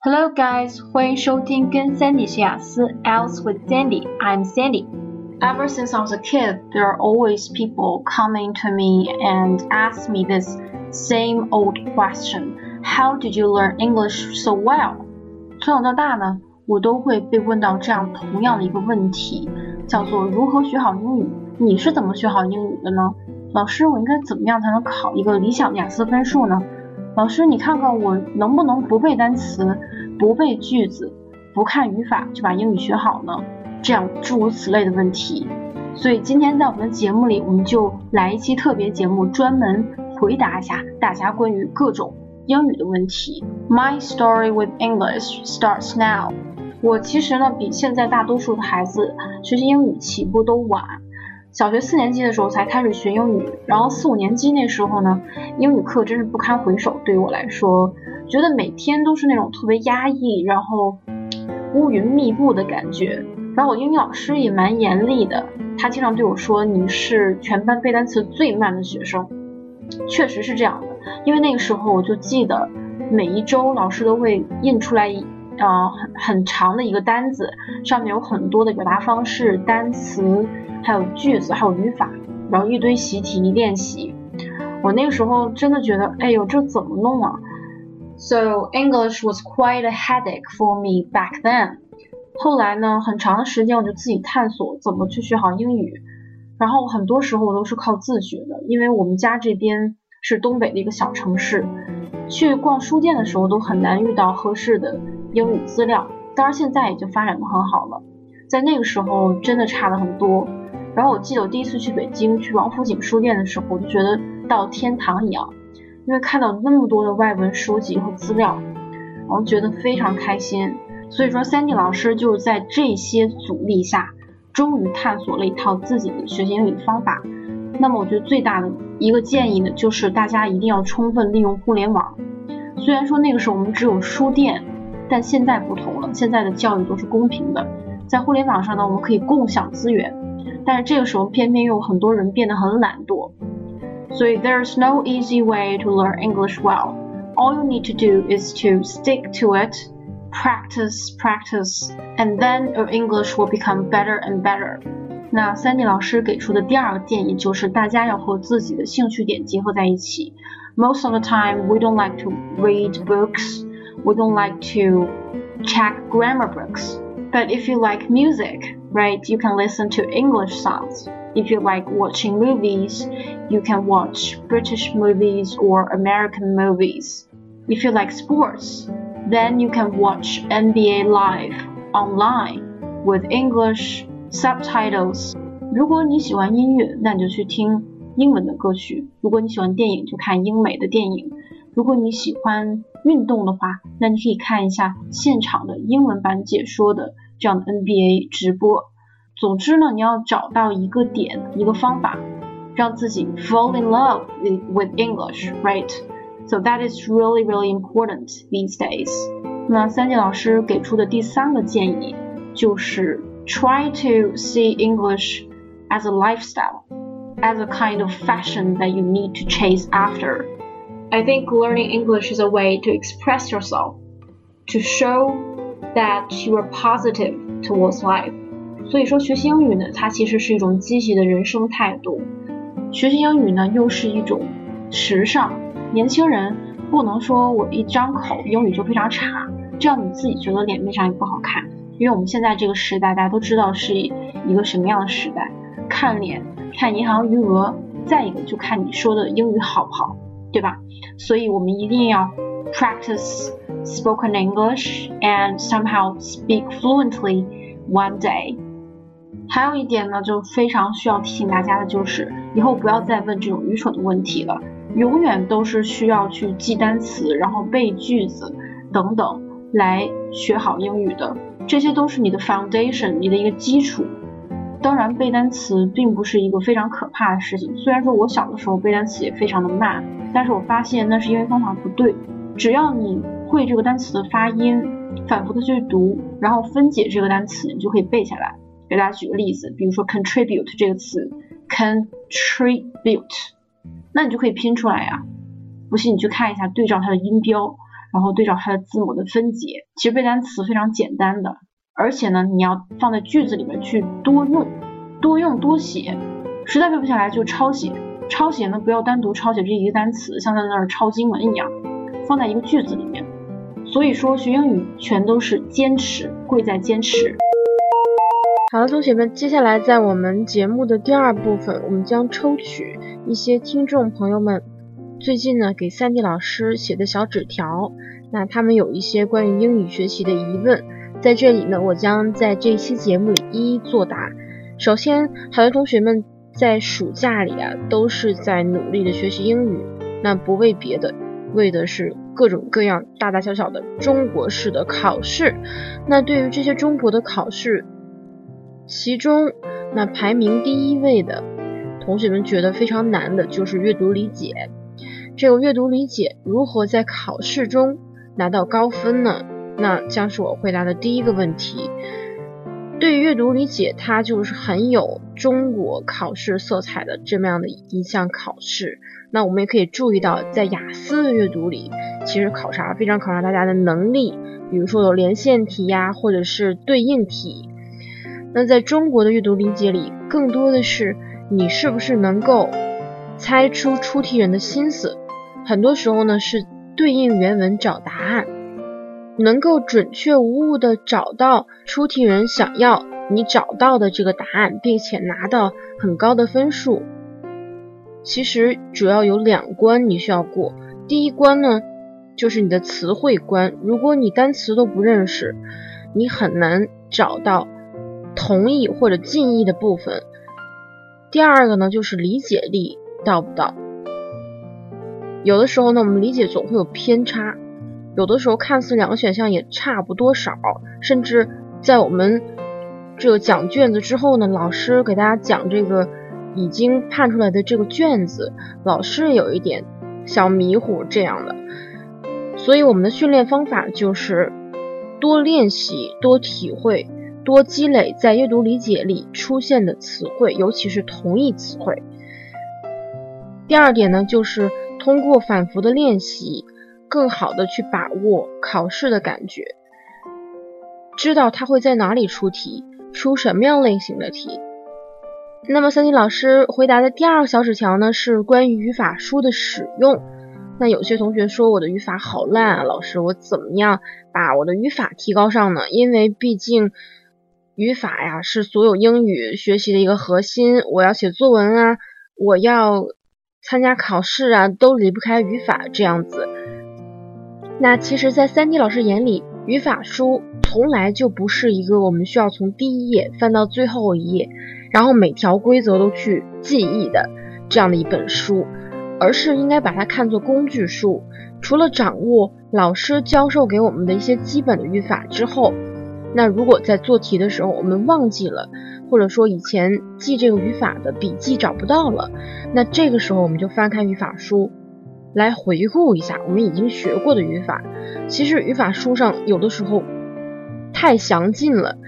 Hello guys，欢迎收听跟 Sandy 学雅思 Else with Sandy。I'm Sandy. Ever since I was a kid, there are always people coming to me and ask me this same old question: How did you learn English so well? 从小到大呢，我都会被问到这样同样的一个问题，叫做如何学好英语？你是怎么学好英语的呢？老师，我应该怎么样才能考一个理想的雅思分数呢？老师，你看看我能不能不背单词、不背句子、不看语法就把英语学好呢？这样诸如此类的问题。所以今天在我们的节目里，我们就来一期特别节目，专门回答一下大家关于各种英语的问题。My story with English starts now。我其实呢，比现在大多数的孩子学习英语起步都晚。小学四年级的时候才开始学英语，然后四五年级那时候呢，英语课真是不堪回首。对于我来说，觉得每天都是那种特别压抑，然后乌云密布的感觉。然后我英语老师也蛮严厉的，他经常对我说：“你是全班背单词最慢的学生。”确实是这样的，因为那个时候我就记得每一周老师都会印出来呃很很长的一个单子，上面有很多的表达方式、单词。还有句子，还有语法，然后一堆习题练习。我那个时候真的觉得，哎呦，这怎么弄啊？So English was quite a headache for me back then。后来呢，很长的时间我就自己探索怎么去学好英语。然后很多时候我都是靠自学的，因为我们家这边是东北的一个小城市，去逛书店的时候都很难遇到合适的英语资料。当然现在已经发展的很好了，在那个时候真的差了很多。然后我记得我第一次去北京去王府井书店的时候，我就觉得到天堂一样，因为看到那么多的外文书籍和资料，然后觉得非常开心。所以说，Sandy 老师就是在这些阻力下，终于探索了一套自己的学习英语的方法。那么我觉得最大的一个建议呢，就是大家一定要充分利用互联网。虽然说那个时候我们只有书店，但现在不同了，现在的教育都是公平的，在互联网上呢，我们可以共享资源。但是这个时候偏偏又有很多人变得很懒惰，所以 there's no easy way to learn English well. All you need to do is to stick to it, practice, practice, and then your English will become better and better. 那 Sandy 老师给出的第二个建议就是大家要和自己的兴趣点结合在一起。Most of the time, we don't like to read books. We don't like to check grammar books. But if you like music, right, you can listen to English songs. If you like watching movies, you can watch British movies or American movies. If you like sports, then you can watch NBA Live online with English subtitles. 如果你喜欢音乐，那你就去听英文的歌曲；如果你喜欢电影，就看英美的电影；如果你喜欢 运动的话，那你可以看一下现场的英文版解说的这样的 NBA 直播。总之呢，你要找到一个点，一个方法，让自己 fall in love with English, right? So that is really, really important these days. 那三季老师给出的第三个建议就是 try to see English as a lifestyle, as a kind of fashion that you need to chase after. I think learning English is a way to express yourself, to show that you are positive towards life. 所以说，学习英语呢，它其实是一种积极的人生态度。学习英语呢，又是一种时尚。年轻人不能说我一张口英语就非常差，这样你自己觉得脸面上也不好看。因为我们现在这个时代，大家都知道是一个什么样的时代，看脸、看银行余额，再一个就看你说的英语好不好。对吧？所以我们一定要 practice spoken English and somehow speak fluently one day。还有一点呢，就非常需要提醒大家的就是，以后不要再问这种愚蠢的问题了。永远都是需要去记单词，然后背句子等等来学好英语的。这些都是你的 foundation，你的一个基础。当然，背单词并不是一个非常可怕的事情。虽然说我小的时候背单词也非常的慢，但是我发现那是因为方法不对。只要你会这个单词的发音，反复的去读，然后分解这个单词，你就可以背下来。给大家举个例子，比如说 contribute 这个词，contribute，那你就可以拼出来呀。不信你去看一下，对照它的音标，然后对照它的字母的分解。其实背单词非常简单的，而且呢，你要放在句子里面去多用、多用、多写。实在背不下来就抄写，抄写呢不要单独抄写这一个单词，像在那儿抄经文一样，放在一个句子里面。所以说学英语全都是坚持，贵在坚持。好了，同学们，接下来在我们节目的第二部分，我们将抽取一些听众朋友们最近呢给三 D 老师写的小纸条，那他们有一些关于英语学习的疑问，在这里呢，我将在这期节目里一一作答。首先，好多同学们在暑假里啊，都是在努力的学习英语，那不为别的，为的是各种各样大大小小的中国式的考试。那对于这些中国的考试，其中，那排名第一位的同学们觉得非常难的就是阅读理解。这个阅读理解如何在考试中拿到高分呢？那将是我回答的第一个问题。对于阅读理解，它就是很有中国考试色彩的这么样的一项考试。那我们也可以注意到，在雅思的阅读里，其实考察非常考察大家的能力，比如说有连线题呀，或者是对应题。那在中国的阅读理解里，更多的是你是不是能够猜出出题人的心思，很多时候呢是对应原文找答案，能够准确无误的找到出题人想要你找到的这个答案，并且拿到很高的分数。其实主要有两关你需要过，第一关呢就是你的词汇关，如果你单词都不认识，你很难找到。同意或者近义的部分，第二个呢就是理解力到不到。有的时候呢，我们理解总会有偏差，有的时候看似两个选项也差不多少，甚至在我们这个讲卷子之后呢，老师给大家讲这个已经判出来的这个卷子，老师有一点小迷糊这样的。所以我们的训练方法就是多练习，多体会。多积累在阅读理解里出现的词汇，尤其是同义词汇。第二点呢，就是通过反复的练习，更好的去把握考试的感觉，知道它会在哪里出题，出什么样类型的题。那么三金老师回答的第二个小纸条呢，是关于语法书的使用。那有些同学说我的语法好烂啊，老师，我怎么样把我的语法提高上呢？因为毕竟。语法呀，是所有英语学习的一个核心。我要写作文啊，我要参加考试啊，都离不开语法这样子。那其实，在三 D 老师眼里，语法书从来就不是一个我们需要从第一页翻到最后一页，然后每条规则都去记忆的这样的一本书，而是应该把它看作工具书。除了掌握老师教授给我们的一些基本的语法之后，那如果在做题的时候我们忘记了，或者说以前记这个语法的笔记找不到了，那这个时候我们就翻开语法书来回顾一下我们已经学过的语法。其实语法书上有的时候太详尽了，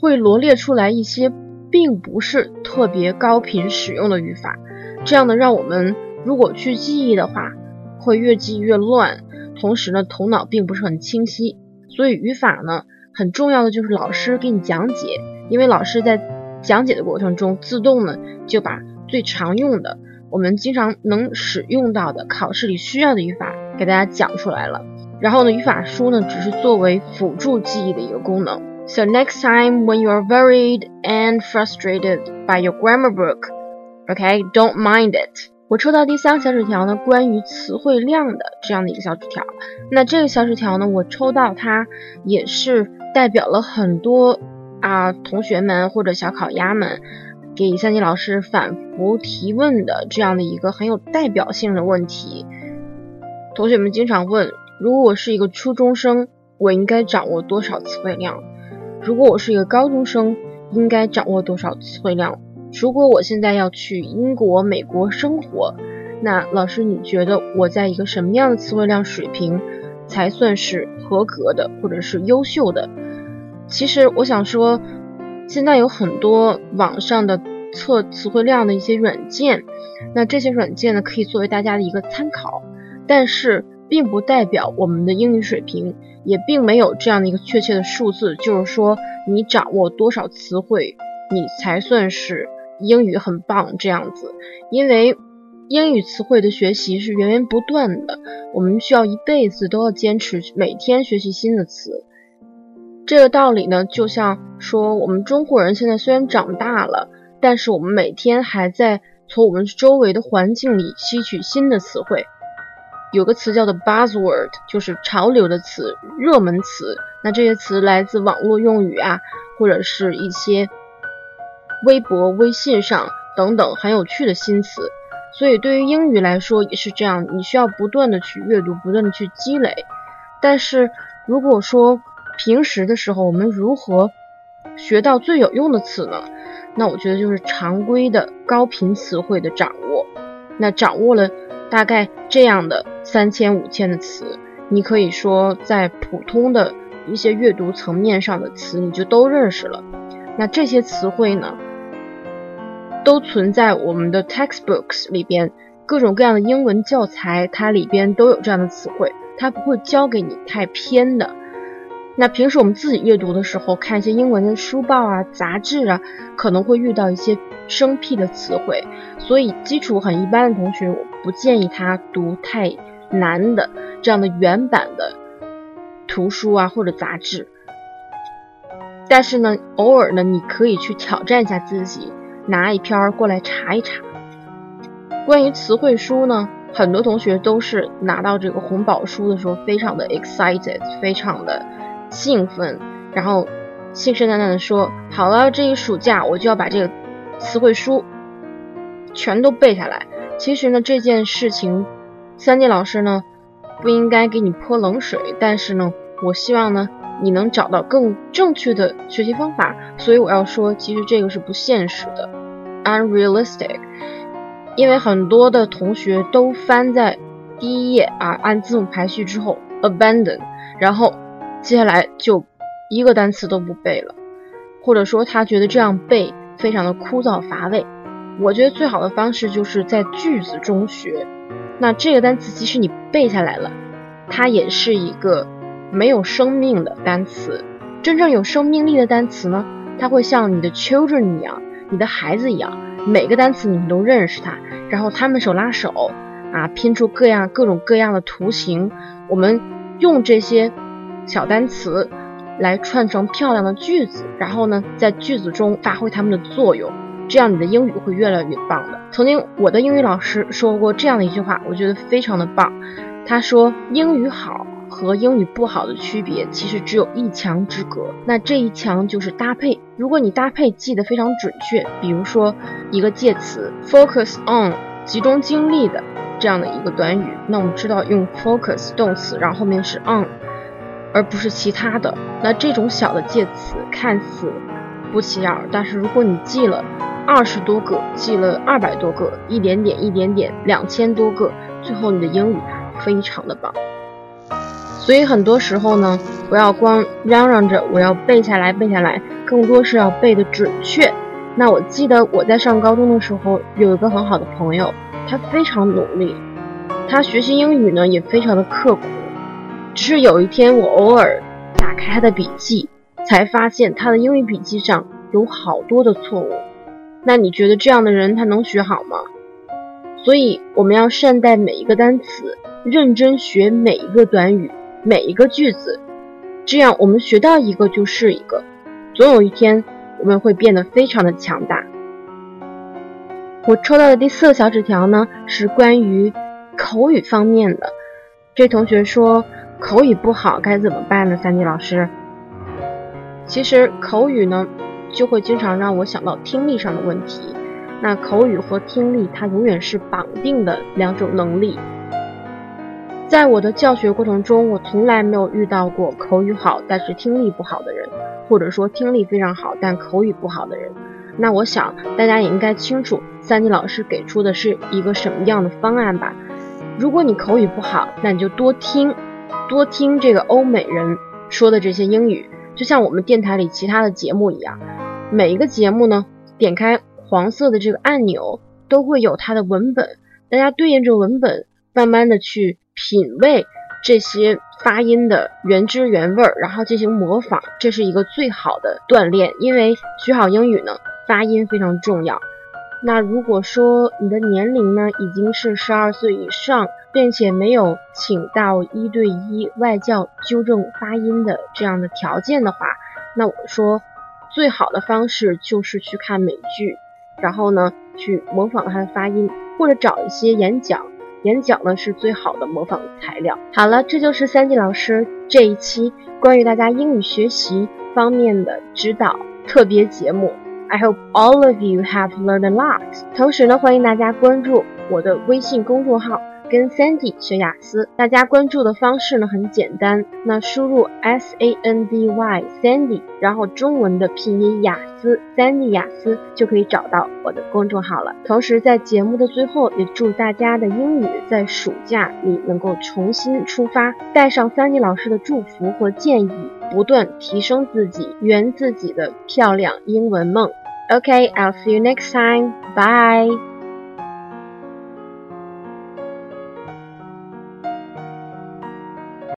会罗列出来一些并不是特别高频使用的语法，这样呢让我们如果去记忆的话，会越记越乱，同时呢头脑并不是很清晰。所以语法呢。很重要的就是老师给你讲解，因为老师在讲解的过程中，自动呢就把最常用的、我们经常能使用到的、考试里需要的语法给大家讲出来了。然后呢，语法书呢只是作为辅助记忆的一个功能。So next time when you are worried and frustrated by your grammar book, okay, don't mind it. 我抽到第三个小纸条呢，关于词汇量的这样的一个小纸条。那这个小纸条呢，我抽到它也是代表了很多啊同学们或者小烤鸭们给三级老师反复提问的这样的一个很有代表性的问题。同学们经常问：如果我是一个初中生，我应该掌握多少词汇量？如果我是一个高中生，应该掌握多少词汇量？如果我现在要去英国、美国生活，那老师你觉得我在一个什么样的词汇量水平才算是合格的，或者是优秀的？其实我想说，现在有很多网上的测词汇量的一些软件，那这些软件呢可以作为大家的一个参考，但是并不代表我们的英语水平，也并没有这样的一个确切的数字，就是说你掌握多少词汇，你才算是英语很棒这样子。因为英语词汇的学习是源源不断的，我们需要一辈子都要坚持每天学习新的词。这个道理呢，就像说我们中国人现在虽然长大了，但是我们每天还在从我们周围的环境里吸取新的词汇。有个词叫做 buzzword，就是潮流的词、热门词。那这些词来自网络用语啊，或者是一些微博、微信上等等很有趣的新词。所以对于英语来说也是这样，你需要不断的去阅读，不断的去积累。但是如果说平时的时候我们如何学到最有用的词呢？那我觉得就是常规的高频词汇的掌握。那掌握了。大概这样的三千五千的词，你可以说在普通的一些阅读层面上的词，你就都认识了。那这些词汇呢，都存在我们的 textbooks 里边，各种各样的英文教材，它里边都有这样的词汇，它不会教给你太偏的。那平时我们自己阅读的时候，看一些英文的书报啊、杂志啊，可能会遇到一些生僻的词汇，所以基础很一般的同学，我不建议他读太难的这样的原版的图书啊或者杂志。但是呢，偶尔呢，你可以去挑战一下自己，拿一篇过来查一查。关于词汇书呢，很多同学都是拿到这个红宝书的时候，非常的 excited，非常的。兴奋，然后信誓旦旦的说：“好了，这一暑假我就要把这个词汇书全都背下来。”其实呢，这件事情，三 D 老师呢不应该给你泼冷水，但是呢，我希望呢你能找到更正确的学习方法。所以我要说，其实这个是不现实的，unrealistic。因为很多的同学都翻在第一页啊，按字母排序之后 abandon，然后。接下来就一个单词都不背了，或者说他觉得这样背非常的枯燥乏味。我觉得最好的方式就是在句子中学。那这个单词即使你背下来了，它也是一个没有生命的单词。真正有生命力的单词呢，它会像你的 children 一样，你的孩子一样，每个单词你们都认识它，然后他们手拉手啊，拼出各样各种各样的图形。我们用这些。小单词来串成漂亮的句子，然后呢，在句子中发挥它们的作用，这样你的英语会越来越棒的。曾经我的英语老师说过这样的一句话，我觉得非常的棒。他说，英语好和英语不好的区别其实只有一墙之隔，那这一墙就是搭配。如果你搭配记得非常准确，比如说一个介词 focus on，集中精力的这样的一个短语，那我们知道用 focus 动词，然后后面是 on。而不是其他的。那这种小的介词看似不起眼，但是如果你记了二十多个，记了二百多个，一点点一点点，两千多个，最后你的英语非常的棒。所以很多时候呢，不要光嚷嚷着我要背下来背下来，更多是要背的准确。那我记得我在上高中的时候，有一个很好的朋友，他非常努力，他学习英语呢也非常的刻苦。只是有一天，我偶尔打开他的笔记，才发现他的英语笔记上有好多的错误。那你觉得这样的人他能学好吗？所以我们要善待每一个单词，认真学每一个短语、每一个句子，这样我们学到一个就是一个，总有一天我们会变得非常的强大。我抽到的第四个小纸条呢，是关于口语方面的。这同学说。口语不好该怎么办呢？三 D 老师，其实口语呢，就会经常让我想到听力上的问题。那口语和听力它永远是绑定的两种能力。在我的教学过程中，我从来没有遇到过口语好但是听力不好的人，或者说听力非常好但口语不好的人。那我想大家也应该清楚，三 D 老师给出的是一个什么样的方案吧？如果你口语不好，那你就多听。多听这个欧美人说的这些英语，就像我们电台里其他的节目一样。每一个节目呢，点开黄色的这个按钮，都会有它的文本。大家对应着文本，慢慢的去品味这些发音的原汁原味儿，然后进行模仿，这是一个最好的锻炼。因为学好英语呢，发音非常重要。那如果说你的年龄呢已经是十二岁以上，并且没有请到一对一外教纠正发音的这样的条件的话，那我说最好的方式就是去看美剧，然后呢去模仿它的发音，或者找一些演讲，演讲呢是最好的模仿材料。好了，这就是三 D 老师这一期关于大家英语学习方面的指导特别节目。I hope all of you have learned a lot。同时呢，欢迎大家关注我的微信公众号，跟 Sandy 学雅思。大家关注的方式呢很简单，那输入 S A N D Y Sandy，然后中文的拼音雅思 Sandy 雅思就可以找到我的公众号了。同时在节目的最后，也祝大家的英语在暑假里能够重新出发，带上 Sandy 老师的祝福或建议，不断提升自己，圆自己的漂亮英文梦。Okay, I'll see you next time. Bye.